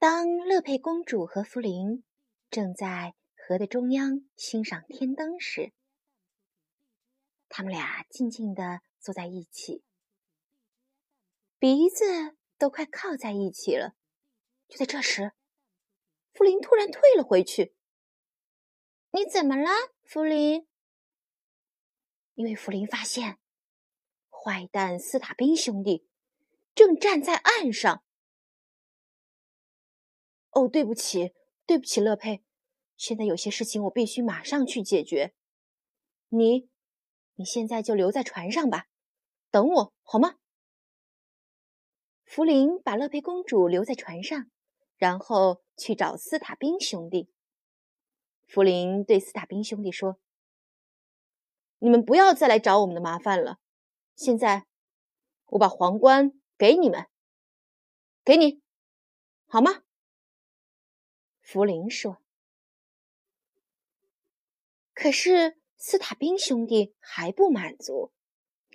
当乐佩公主和福林正在河的中央欣赏天灯时，他们俩静静地坐在一起，鼻子都快靠在一起了。就在这时，福林突然退了回去。“你怎么了，福林？”因为福林发现坏蛋斯塔宾兄弟正站在岸上。哦，对不起，对不起，乐佩，现在有些事情我必须马上去解决。你，你现在就留在船上吧，等我好吗？福林把乐佩公主留在船上，然后去找斯塔宾兄弟。福林对斯塔宾兄弟说。你们不要再来找我们的麻烦了。现在，我把皇冠给你们，给你，好吗？福林说。可是斯塔宾兄弟还不满足。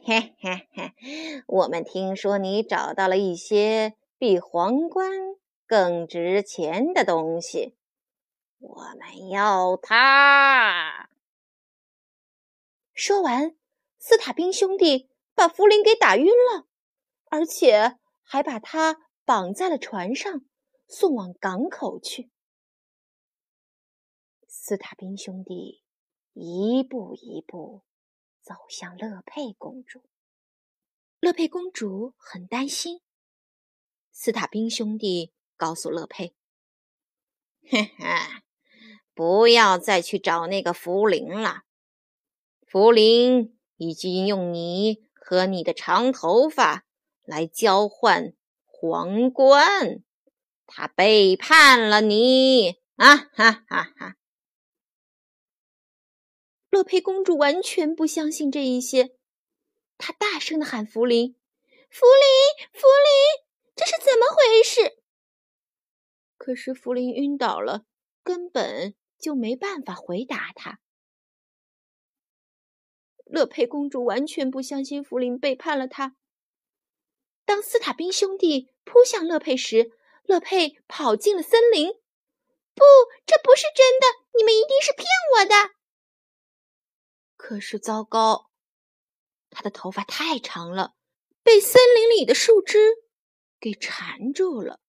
嘿嘿嘿，我们听说你找到了一些比皇冠更值钱的东西，我们要它。说完，斯塔宾兄弟把福林给打晕了，而且还把他绑在了船上，送往港口去。斯塔宾兄弟一步一步走向乐佩公主。乐佩公主很担心。斯塔宾兄弟告诉乐佩：“哈哈，不要再去找那个福林了。”福林已经用你和你的长头发来交换皇冠，他背叛了你！啊哈哈哈！乐佩公主完全不相信这一些，她大声的喊：“福林，福林，福林，这是怎么回事？”可是福林晕倒了，根本就没办法回答他。乐佩公主完全不相信福林背叛了她。当斯塔宾兄弟扑向乐佩时，乐佩跑进了森林。不，这不是真的！你们一定是骗我的。可是糟糕，他的头发太长了，被森林里的树枝给缠住了。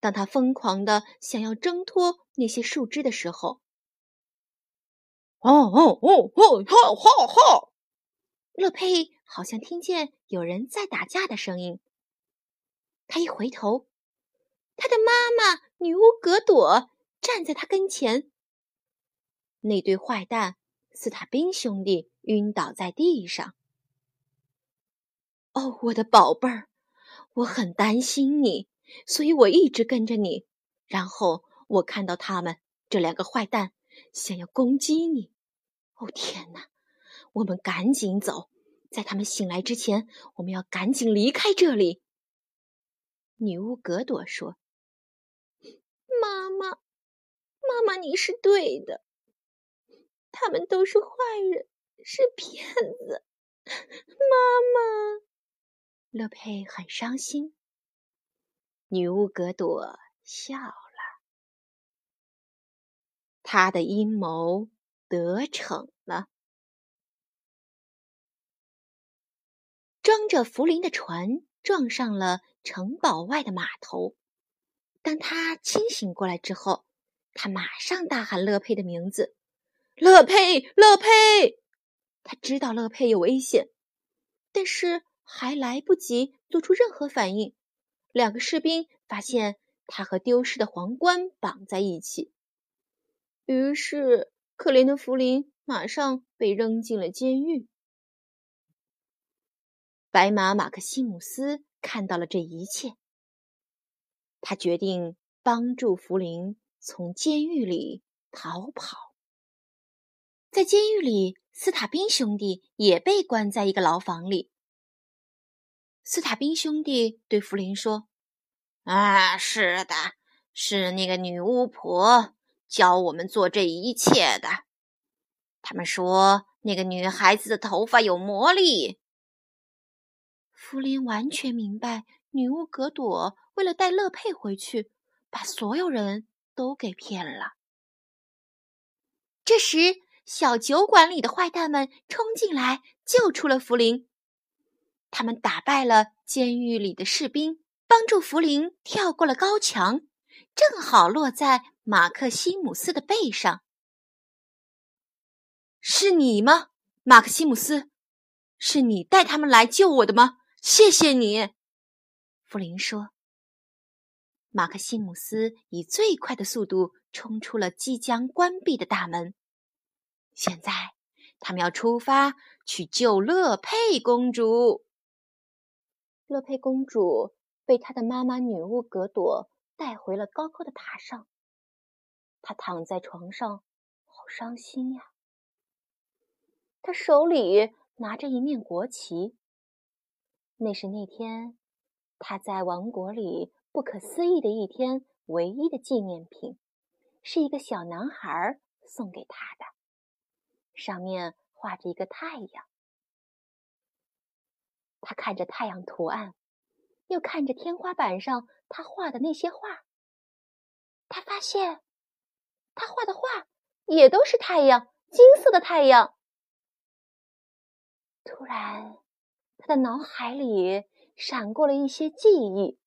当他疯狂的想要挣脱那些树枝的时候，哦哦哦哦！哈哈哈！乐佩好像听见有人在打架的声音。他一回头，他的妈妈女巫格朵站在他跟前。那对坏蛋斯塔宾兄弟晕倒在地上。哦，我的宝贝儿，我很担心你，所以我一直跟着你。然后我看到他们这两个坏蛋。想要攻击你！哦天哪！我们赶紧走，在他们醒来之前，我们要赶紧离开这里。女巫格朵说：“妈妈，妈妈，你是对的，他们都是坏人，是骗子。”妈妈，乐佩很伤心。女巫格朵笑了。他的阴谋得逞了。装着茯苓的船撞上了城堡外的码头。当他清醒过来之后，他马上大喊乐佩的名字：“乐佩，乐佩！”他知道乐佩有危险，但是还来不及做出任何反应。两个士兵发现他和丢失的皇冠绑在一起。于是，可怜的福林马上被扔进了监狱。白马马克西姆斯看到了这一切，他决定帮助福林从监狱里逃跑。在监狱里，斯塔宾兄弟也被关在一个牢房里。斯塔宾兄弟对弗林说：“啊，是的，是那个女巫婆。”教我们做这一切的，他们说那个女孩子的头发有魔力。弗林完全明白，女巫格朵为了带乐佩回去，把所有人都给骗了。这时，小酒馆里的坏蛋们冲进来，救出了福林。他们打败了监狱里的士兵，帮助福林跳过了高墙，正好落在马克西姆斯的背上。是你吗，马克西姆斯？是你带他们来救我的吗？谢谢你，福林说。马克西姆斯以最快的速度冲出了即将关闭的大门。现在，他们要出发去救乐佩公主。乐佩公主被她的妈妈女巫格朵带回了高高的塔上。她躺在床上，好伤心呀。她手里拿着一面国旗，那是那天她在王国里。不可思议的一天，唯一的纪念品，是一个小男孩送给他的，上面画着一个太阳。他看着太阳图案，又看着天花板上他画的那些画，他发现，他画的画也都是太阳，金色的太阳。突然，他的脑海里闪过了一些记忆。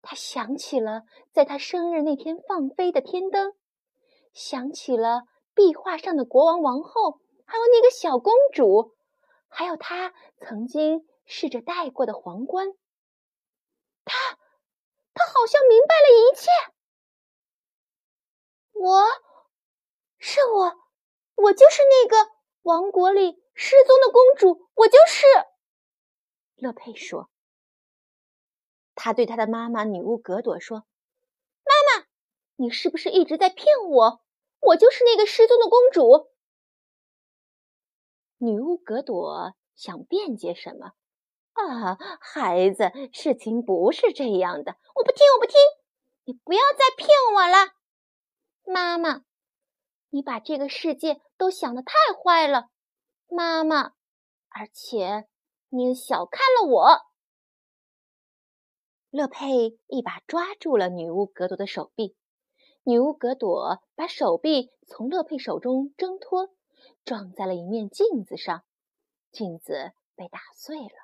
他想起了在他生日那天放飞的天灯，想起了壁画上的国王、王后，还有那个小公主，还有他曾经试着戴过的皇冠。他，他好像明白了一切。我，是我，我就是那个王国里失踪的公主，我就是。乐佩说。他对他的妈妈女巫格朵说：“妈妈，你是不是一直在骗我？我就是那个失踪的公主。”女巫格朵想辩解什么？啊，孩子，事情不是这样的。我不听，我不听！你不要再骗我了，妈妈，你把这个世界都想的太坏了，妈妈，而且你小看了我。乐佩一把抓住了女巫格朵的手臂，女巫格朵把手臂从乐佩手中挣脱，撞在了一面镜子上，镜子被打碎了。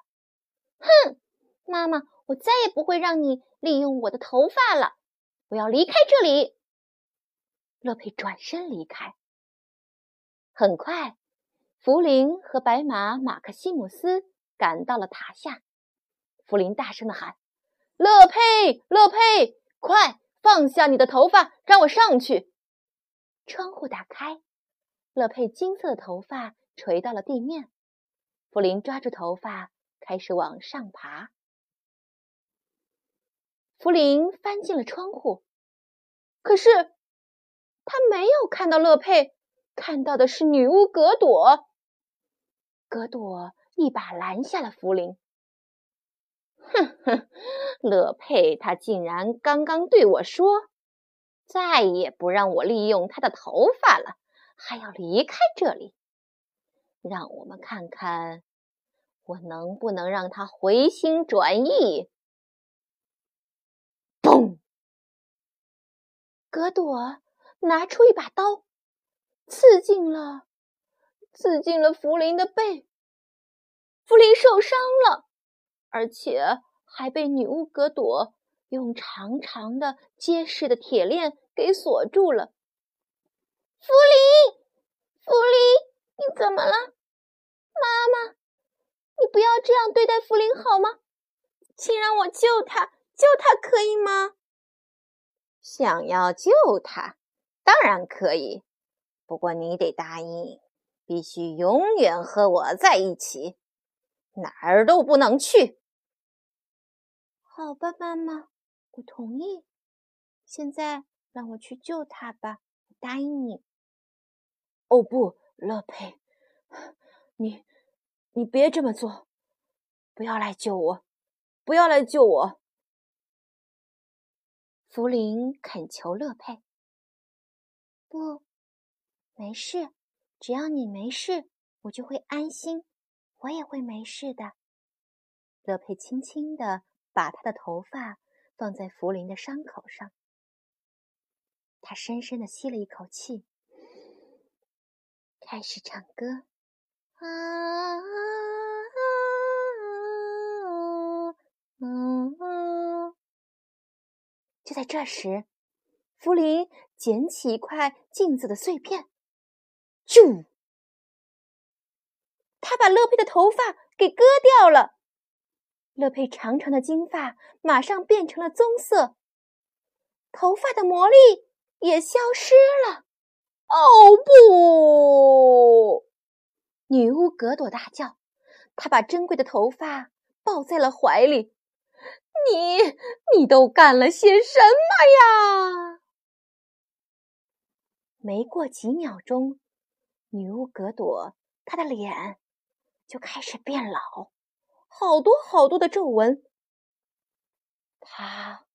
哼，妈妈，我再也不会让你利用我的头发了，我要离开这里。乐佩转身离开。很快，福林和白马马克西姆斯赶到了塔下，福林大声的喊。乐佩，乐佩，快放下你的头发，让我上去。窗户打开，乐佩金色的头发垂到了地面。弗林抓住头发，开始往上爬。弗林翻进了窗户，可是他没有看到乐佩，看到的是女巫格朵。格朵一把拦下了弗林。哼哼，乐佩他竟然刚刚对我说，再也不让我利用他的头发了，还要离开这里。让我们看看，我能不能让他回心转意。嘣！格朵拿出一把刀，刺进了，刺进了福林的背。福林受伤了。而且还被女巫格朵用长长的、结实的铁链给锁住了。弗林，弗林，你怎么了？妈妈，你不要这样对待弗林好吗？请让我救他，救他可以吗？想要救他，当然可以，不过你得答应，必须永远和我在一起，哪儿都不能去。好吧，妈妈，我同意。现在让我去救他吧，我答应你。哦不，乐佩，你你别这么做，不要来救我，不要来救我。福林恳求乐佩。不，没事，只要你没事，我就会安心，我也会没事的。乐佩轻轻的。把他的头发放在福林的伤口上。他深深的吸了一口气，开始唱歌。啊啊啊啊！就在这时，福林捡起一块镜子的碎片，啾！他把乐佩的头发给割掉了。乐佩长长的金发马上变成了棕色，头发的魔力也消失了。哦不！女巫格朵大叫，她把珍贵的头发抱在了怀里。你，你都干了些什么呀？没过几秒钟，女巫格朵她的脸就开始变老，好多好多的皱纹。他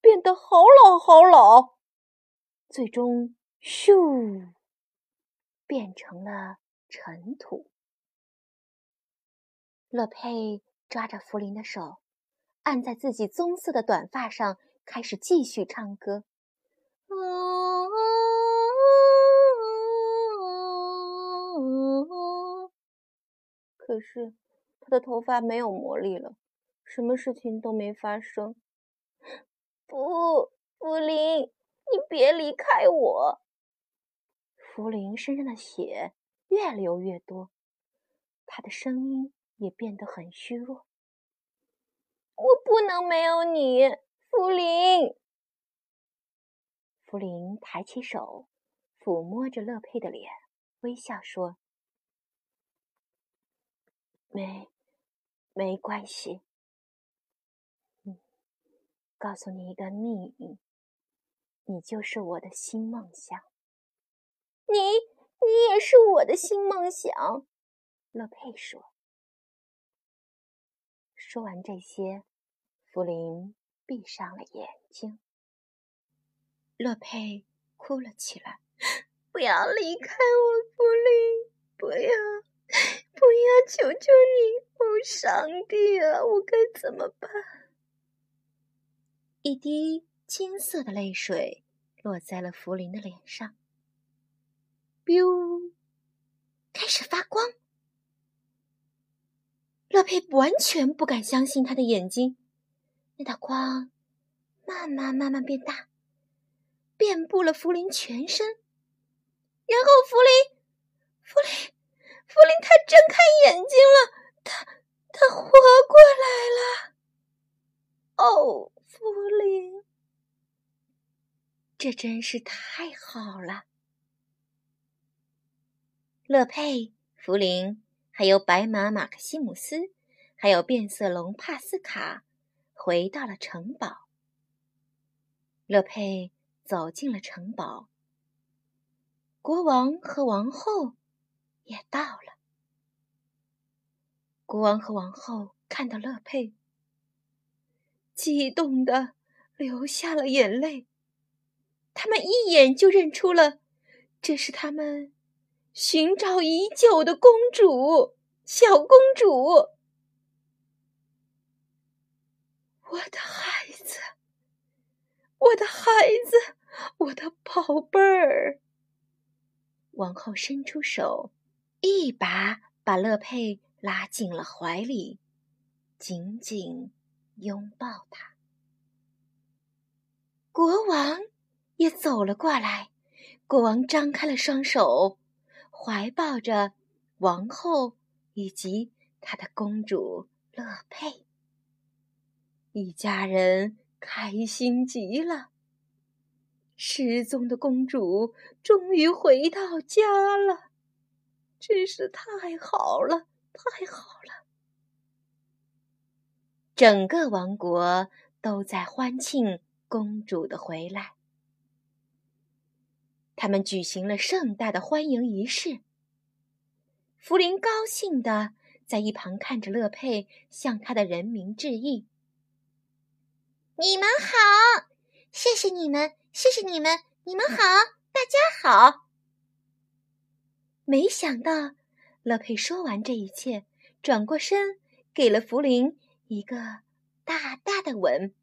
变得好老好老，最终咻，变成了。尘土。乐佩抓着福林的手，按在自己棕色的短发上，开始继续唱歌。可是的头发没有魔力了，什么事情都没发生。不，福林，你别离开我。福林身上的血。越流越多，他的声音也变得很虚弱。我不能没有你，福林。福林抬起手，抚摸着乐佩的脸，微笑说：“没，没关系。嗯，告诉你一个秘密，你就是我的新梦想。你。”你也是我的新梦想，乐佩说。说完这些，福林闭上了眼睛。乐佩哭了起来：“ 不要离开我，福林！不要，不要！求求你！哦，上帝啊，我该怎么办？”一滴金色的泪水落在了福林的脸上。biu，开始发光。乐佩完全不敢相信他的眼睛，那道光慢慢慢慢变大，遍布了福林全身。然后福林，福林，福林，他睁开眼睛了，他他活过来了。哦，福林，这真是太好了。乐佩、弗林，还有白马马克西姆斯，还有变色龙帕斯卡，回到了城堡。乐佩走进了城堡，国王和王后也到了。国王和王后看到乐佩，激动的流下了眼泪。他们一眼就认出了，这是他们。寻找已久的公主，小公主，我的孩子，我的孩子，我的宝贝儿。王后伸出手，一把把乐佩拉进了怀里，紧紧拥抱她。国王也走了过来，国王张开了双手。怀抱着王后以及他的公主乐佩，一家人开心极了。失踪的公主终于回到家了，真是太好了，太好了！整个王国都在欢庆公主的回来。他们举行了盛大的欢迎仪式。福林高兴的在一旁看着乐佩向他的人民致意。你们好，谢谢你们，谢谢你们，你们好，大家好。没想到，乐佩说完这一切，转过身给了福林一个大大的吻。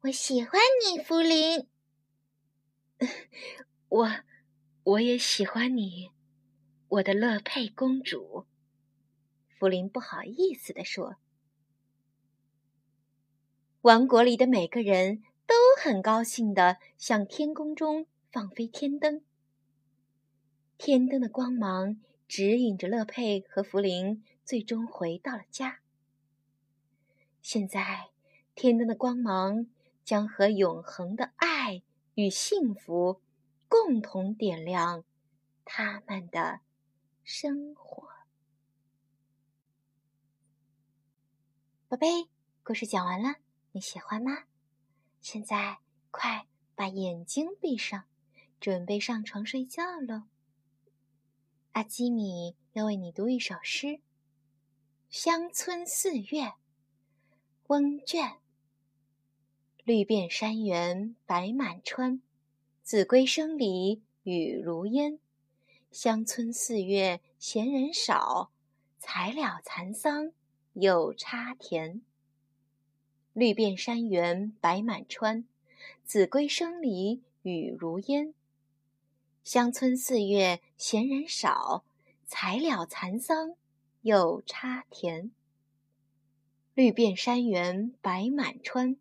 我喜欢你，福林。我，我也喜欢你，我的乐佩公主。福林不好意思地说：“王国里的每个人都很高兴地向天空中放飞天灯。天灯的光芒指引着乐佩和福林，最终回到了家。现在，天灯的光芒将和永恒的爱与幸福共同点亮他们的生活。”宝贝，故事讲完了，你喜欢吗？现在快把眼睛闭上，准备上床睡觉喽。阿基米要为你读一首诗，《乡村四月》。翁卷。绿遍山原白满川，子规声里雨如烟。乡村四月闲人少，才了蚕桑。又插田，绿遍山原白满川，子规声里雨如烟。乡村四月闲人少，才了蚕桑又插田。绿遍山原白满川，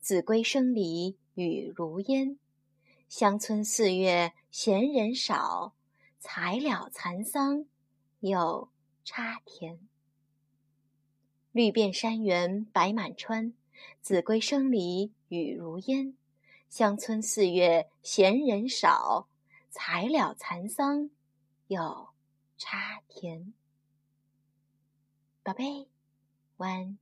子规声里雨如烟。乡村四月闲人少，才了蚕桑又插田。绿遍山原白满川，子规声里雨如烟。乡村四月闲人少，才了蚕桑又插田。宝贝，晚。